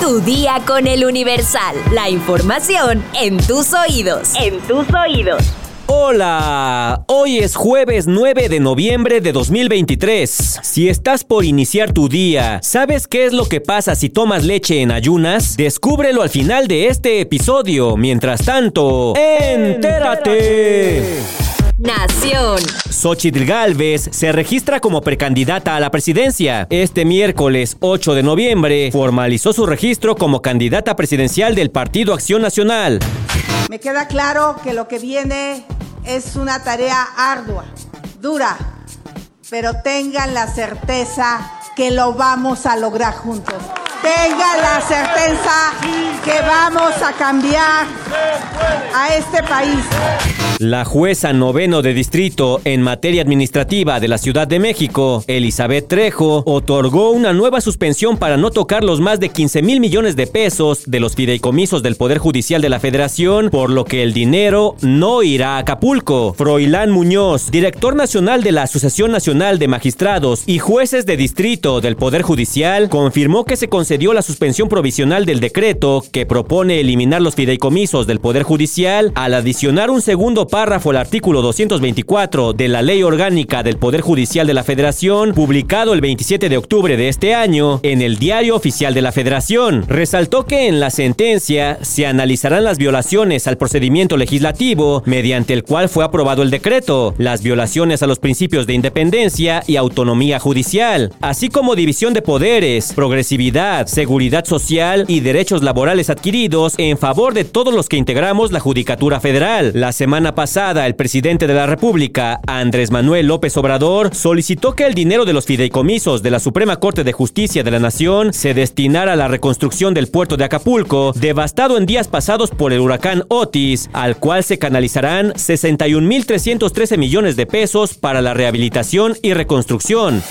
Tu día con el Universal. La información en tus oídos. En tus oídos. Hola, hoy es jueves 9 de noviembre de 2023. Si estás por iniciar tu día, ¿sabes qué es lo que pasa si tomas leche en ayunas? Descúbrelo al final de este episodio. Mientras tanto, entérate. Nación. Xochitl Galvez se registra como precandidata a la presidencia. Este miércoles 8 de noviembre formalizó su registro como candidata presidencial del Partido Acción Nacional. Me queda claro que lo que viene es una tarea ardua, dura, pero tengan la certeza que lo vamos a lograr juntos. Tengan la certeza que vamos a cambiar a este país. La jueza noveno de distrito en materia administrativa de la Ciudad de México, Elizabeth Trejo, otorgó una nueva suspensión para no tocar los más de 15 mil millones de pesos de los fideicomisos del Poder Judicial de la Federación, por lo que el dinero no irá a Acapulco. Froilán Muñoz, director nacional de la Asociación Nacional de Magistrados y Jueces de Distrito del Poder Judicial, confirmó que se concedió la suspensión provisional del decreto que propone eliminar los fideicomisos del Poder Judicial al adicionar un segundo párrafo al artículo 224 de la Ley Orgánica del Poder Judicial de la Federación, publicado el 27 de octubre de este año en el Diario Oficial de la Federación. Resaltó que en la sentencia se analizarán las violaciones al procedimiento legislativo mediante el cual fue aprobado el decreto, las violaciones a los principios de independencia y autonomía judicial, así como división de poderes, progresividad, seguridad social y derechos laborales adquiridos en favor de todos los que integramos la Judicatura Federal. La semana pasada, el presidente de la República, Andrés Manuel López Obrador, solicitó que el dinero de los fideicomisos de la Suprema Corte de Justicia de la Nación se destinara a la reconstrucción del puerto de Acapulco, devastado en días pasados por el huracán Otis, al cual se canalizarán 61.313 millones de pesos para la rehabilitación y reconstrucción.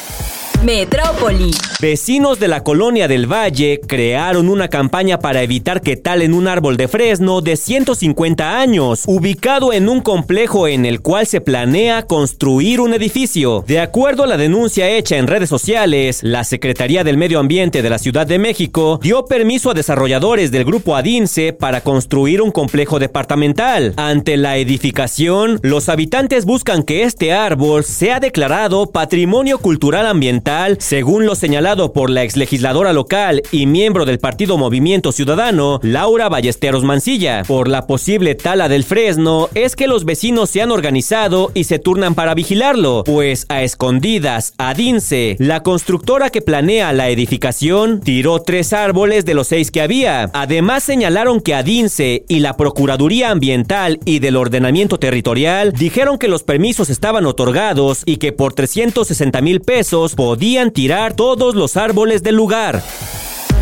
Metrópoli. Vecinos de la colonia del Valle crearon una campaña para evitar que talen un árbol de fresno de 150 años, ubicado en un complejo en el cual se planea construir un edificio. De acuerdo a la denuncia hecha en redes sociales, la Secretaría del Medio Ambiente de la Ciudad de México dio permiso a desarrolladores del grupo Adince para construir un complejo departamental. Ante la edificación, los habitantes buscan que este árbol sea declarado Patrimonio Cultural Ambiental según lo señalado por la exlegisladora local y miembro del partido Movimiento Ciudadano, Laura Ballesteros Mancilla. Por la posible tala del fresno, es que los vecinos se han organizado y se turnan para vigilarlo, pues a escondidas, Adince, la constructora que planea la edificación, tiró tres árboles de los seis que había. Además señalaron que Adince y la Procuraduría Ambiental y del Ordenamiento Territorial dijeron que los permisos estaban otorgados y que por 360 mil pesos podían podían tirar todos los árboles del lugar.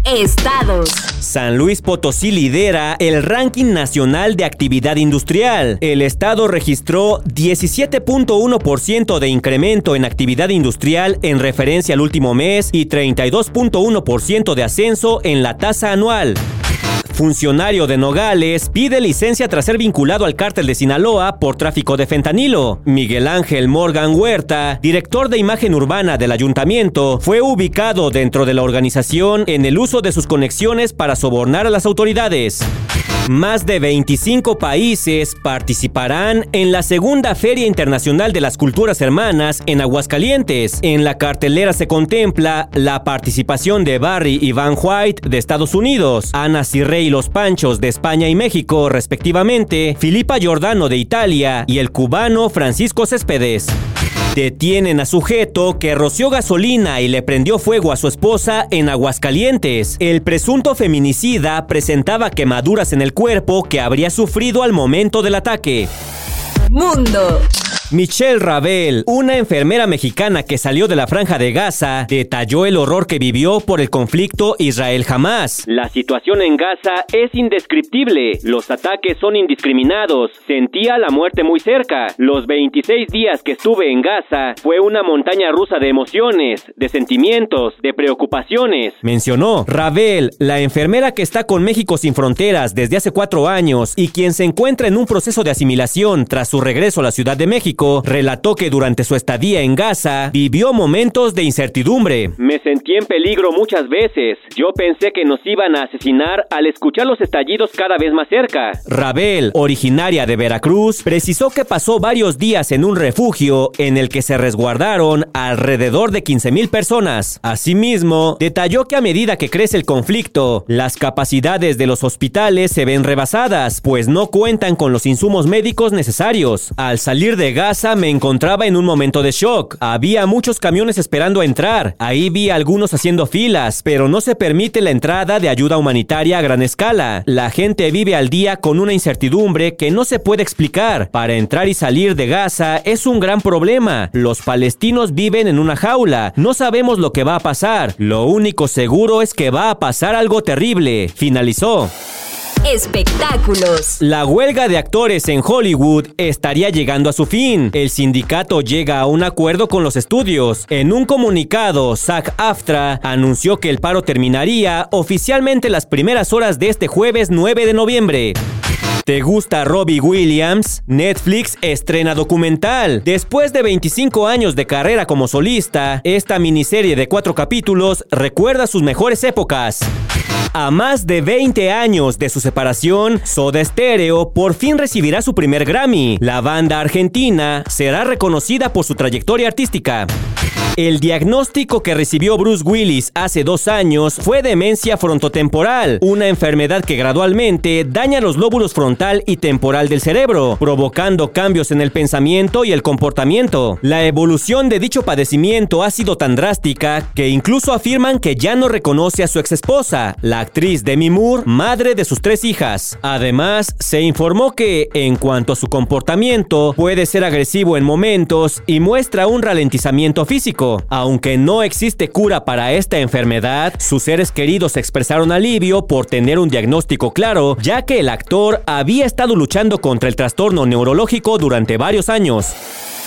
Estados. San Luis Potosí lidera el ranking nacional de actividad industrial. El estado registró 17.1% de incremento en actividad industrial en referencia al último mes y 32.1% de ascenso en la tasa anual. Funcionario de Nogales pide licencia tras ser vinculado al cártel de Sinaloa por tráfico de fentanilo. Miguel Ángel Morgan Huerta, director de imagen urbana del ayuntamiento, fue ubicado dentro de la organización en el uso de sus conexiones para sobornar a las autoridades. Más de 25 países participarán en la segunda Feria Internacional de las Culturas Hermanas en Aguascalientes. En la cartelera se contempla la participación de Barry y Van White de Estados Unidos, Ana Cirrey Los Panchos de España y México, respectivamente, Filipa Giordano de Italia y el cubano Francisco Céspedes. Detienen a sujeto que roció gasolina y le prendió fuego a su esposa en Aguascalientes. El presunto feminicida presentaba quemaduras en el cuerpo que habría sufrido al momento del ataque. Mundo. Michelle Ravel, una enfermera mexicana que salió de la franja de Gaza, detalló el horror que vivió por el conflicto Israel-Jamás. La situación en Gaza es indescriptible. Los ataques son indiscriminados. Sentía la muerte muy cerca. Los 26 días que estuve en Gaza fue una montaña rusa de emociones, de sentimientos, de preocupaciones. Mencionó Ravel, la enfermera que está con México sin fronteras desde hace cuatro años y quien se encuentra en un proceso de asimilación tras su regreso a la Ciudad de México México, relató que durante su estadía en Gaza vivió momentos de incertidumbre. Me sentí en peligro muchas veces. Yo pensé que nos iban a asesinar al escuchar los estallidos cada vez más cerca. Rabel, originaria de Veracruz, precisó que pasó varios días en un refugio en el que se resguardaron alrededor de 15 mil personas. Asimismo, detalló que a medida que crece el conflicto, las capacidades de los hospitales se ven rebasadas, pues no cuentan con los insumos médicos necesarios. Al salir de Gaza me encontraba en un momento de shock. Había muchos camiones esperando entrar. Ahí vi a algunos haciendo filas, pero no se permite la entrada de ayuda humanitaria a gran escala. La gente vive al día con una incertidumbre que no se puede explicar. Para entrar y salir de Gaza es un gran problema. Los palestinos viven en una jaula. No sabemos lo que va a pasar. Lo único seguro es que va a pasar algo terrible. Finalizó. Espectáculos. La huelga de actores en Hollywood estaría llegando a su fin. El sindicato llega a un acuerdo con los estudios. En un comunicado, SAG AFTRA anunció que el paro terminaría oficialmente las primeras horas de este jueves 9 de noviembre. ¿Te gusta Robbie Williams? Netflix estrena documental. Después de 25 años de carrera como solista, esta miniserie de cuatro capítulos recuerda sus mejores épocas. A más de 20 años de su separación, Soda Stereo por fin recibirá su primer Grammy. La banda argentina será reconocida por su trayectoria artística. El diagnóstico que recibió Bruce Willis hace dos años fue demencia frontotemporal, una enfermedad que gradualmente daña los lóbulos frontal y temporal del cerebro, provocando cambios en el pensamiento y el comportamiento. La evolución de dicho padecimiento ha sido tan drástica que incluso afirman que ya no reconoce a su exesposa, la actriz Demi Moore, madre de sus tres hijas. Además, se informó que, en cuanto a su comportamiento, puede ser agresivo en momentos y muestra un ralentizamiento físico aunque no existe cura para esta enfermedad, sus seres queridos expresaron alivio por tener un diagnóstico claro, ya que el actor había estado luchando contra el trastorno neurológico durante varios años.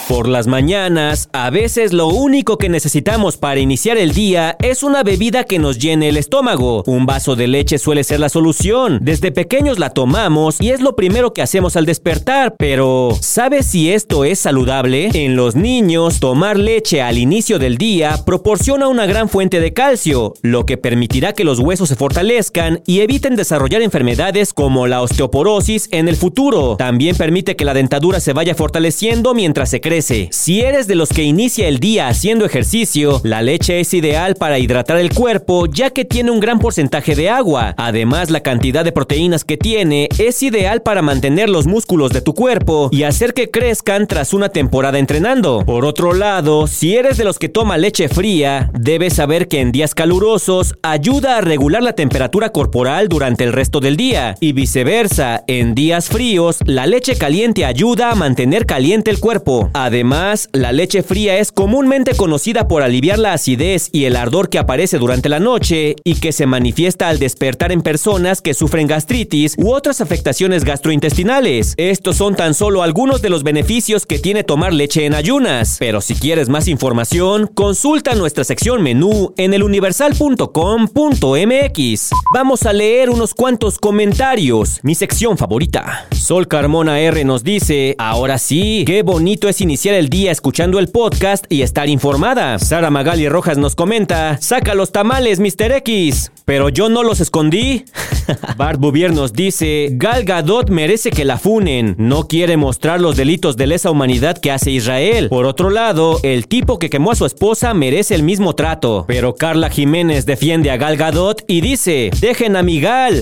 Por las mañanas, a veces lo único que necesitamos para iniciar el día es una bebida que nos llene el estómago. Un vaso de leche suele ser la solución. Desde pequeños la tomamos y es lo primero que hacemos al despertar, pero ¿sabes si esto es saludable? En los niños, tomar leche al inicio del día proporciona una gran fuente de calcio, lo que permitirá que los huesos se fortalezcan y eviten desarrollar enfermedades como la osteoporosis en el futuro. También permite que la dentadura se vaya fortaleciendo mientras se crece si eres de los que inicia el día haciendo ejercicio, la leche es ideal para hidratar el cuerpo ya que tiene un gran porcentaje de agua. Además, la cantidad de proteínas que tiene es ideal para mantener los músculos de tu cuerpo y hacer que crezcan tras una temporada entrenando. Por otro lado, si eres de los que toma leche fría, debes saber que en días calurosos ayuda a regular la temperatura corporal durante el resto del día y viceversa, en días fríos la leche caliente ayuda a mantener caliente el cuerpo. Además, la leche fría es comúnmente conocida por aliviar la acidez y el ardor que aparece durante la noche y que se manifiesta al despertar en personas que sufren gastritis u otras afectaciones gastrointestinales. Estos son tan solo algunos de los beneficios que tiene tomar leche en ayunas. Pero si quieres más información, consulta nuestra sección menú en eluniversal.com.mx. Vamos a leer unos cuantos comentarios, mi sección favorita. Sol Carmona R nos dice, ahora sí, qué bonito es iniciar iniciar el día escuchando el podcast y estar informada. Sara Magali Rojas nos comenta, saca los tamales, Mr. X. Pero yo no los escondí. Bart Bouvier nos dice, Gal Gadot merece que la funen. No quiere mostrar los delitos de lesa humanidad que hace Israel. Por otro lado, el tipo que quemó a su esposa merece el mismo trato. Pero Carla Jiménez defiende a Gal Gadot y dice, dejen a mi.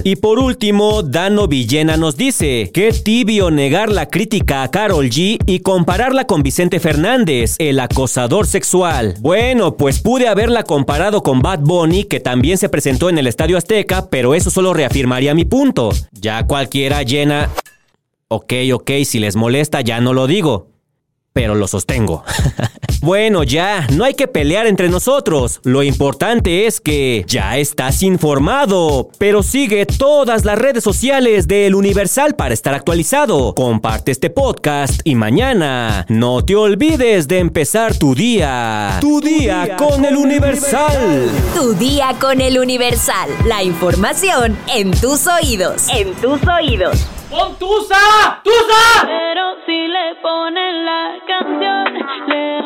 Y por último, Dano Villena nos dice, qué tibio negar la crítica a Carol G y compararla con Vicente Fernández, el acosador sexual. Bueno, pues pude haberla comparado con Bad Bunny, que también se presentó en el Estadio Azteca, pero eso solo reafirmaría mi punto. Ya cualquiera llena... Ok, ok, si les molesta ya no lo digo pero lo sostengo. bueno, ya, no hay que pelear entre nosotros. Lo importante es que ya estás informado, pero sigue todas las redes sociales del Universal para estar actualizado. Comparte este podcast y mañana no te olvides de empezar tu día. Tu, día, con, el Universal. Tu día con el Universal. La información en tus oídos. En tus oídos. ¡Pon Tusa! ¡Tusa! Pero si le ponen la canción, le